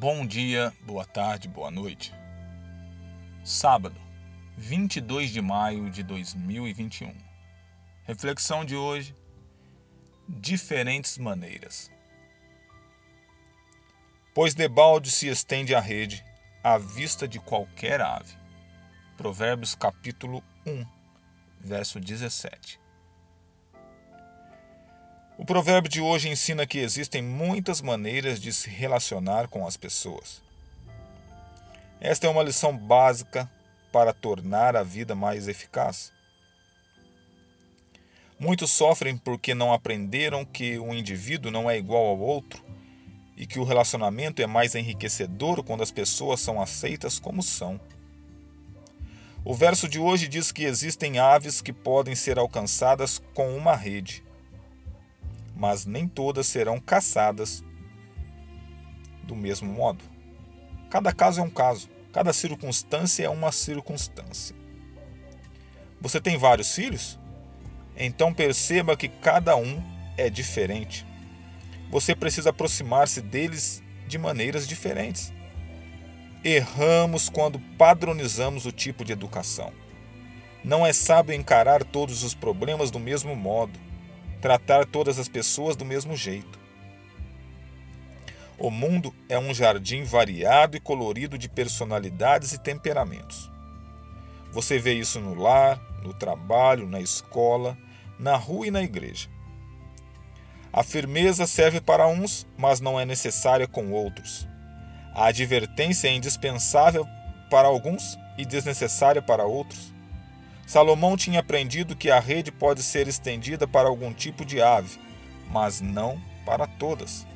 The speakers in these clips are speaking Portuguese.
Bom dia, boa tarde, boa noite. Sábado, 22 de maio de 2021. Reflexão de hoje: diferentes maneiras. Pois debalde se estende a rede à vista de qualquer ave. Provérbios capítulo 1, verso 17. O provérbio de hoje ensina que existem muitas maneiras de se relacionar com as pessoas. Esta é uma lição básica para tornar a vida mais eficaz. Muitos sofrem porque não aprenderam que um indivíduo não é igual ao outro e que o relacionamento é mais enriquecedor quando as pessoas são aceitas como são. O verso de hoje diz que existem aves que podem ser alcançadas com uma rede mas nem todas serão caçadas do mesmo modo. Cada caso é um caso, cada circunstância é uma circunstância. Você tem vários filhos? Então perceba que cada um é diferente. Você precisa aproximar-se deles de maneiras diferentes. Erramos quando padronizamos o tipo de educação. Não é sábio encarar todos os problemas do mesmo modo tratar todas as pessoas do mesmo jeito. O mundo é um jardim variado e colorido de personalidades e temperamentos. Você vê isso no lar, no trabalho, na escola, na rua e na igreja. A firmeza serve para uns, mas não é necessária com outros. A advertência é indispensável para alguns e desnecessária para outros. Salomão tinha aprendido que a rede pode ser estendida para algum tipo de ave, mas não para todas.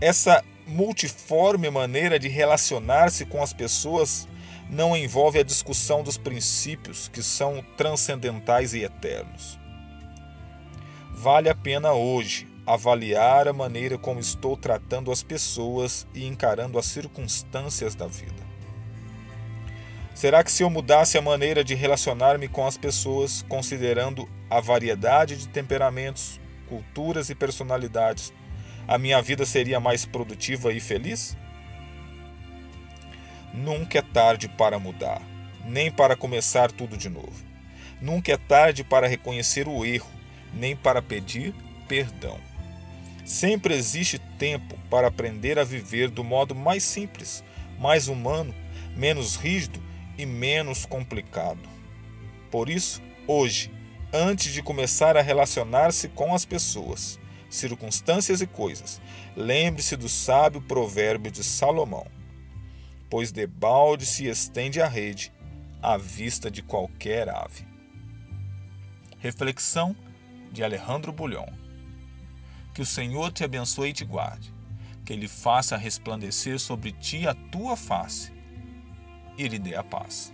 Essa multiforme maneira de relacionar-se com as pessoas não envolve a discussão dos princípios que são transcendentais e eternos. Vale a pena hoje avaliar a maneira como estou tratando as pessoas e encarando as circunstâncias da vida. Será que se eu mudasse a maneira de relacionar-me com as pessoas, considerando a variedade de temperamentos, culturas e personalidades, a minha vida seria mais produtiva e feliz? Nunca é tarde para mudar, nem para começar tudo de novo. Nunca é tarde para reconhecer o erro, nem para pedir perdão. Sempre existe tempo para aprender a viver do modo mais simples, mais humano, menos rígido e menos complicado. Por isso, hoje, antes de começar a relacionar-se com as pessoas, circunstâncias e coisas, lembre-se do sábio provérbio de Salomão: Pois debalde se estende a rede à vista de qualquer ave. Reflexão de Alejandro Bulhon. Que o Senhor te abençoe e te guarde. Que Ele faça resplandecer sobre ti a tua face e lhe dê a paz.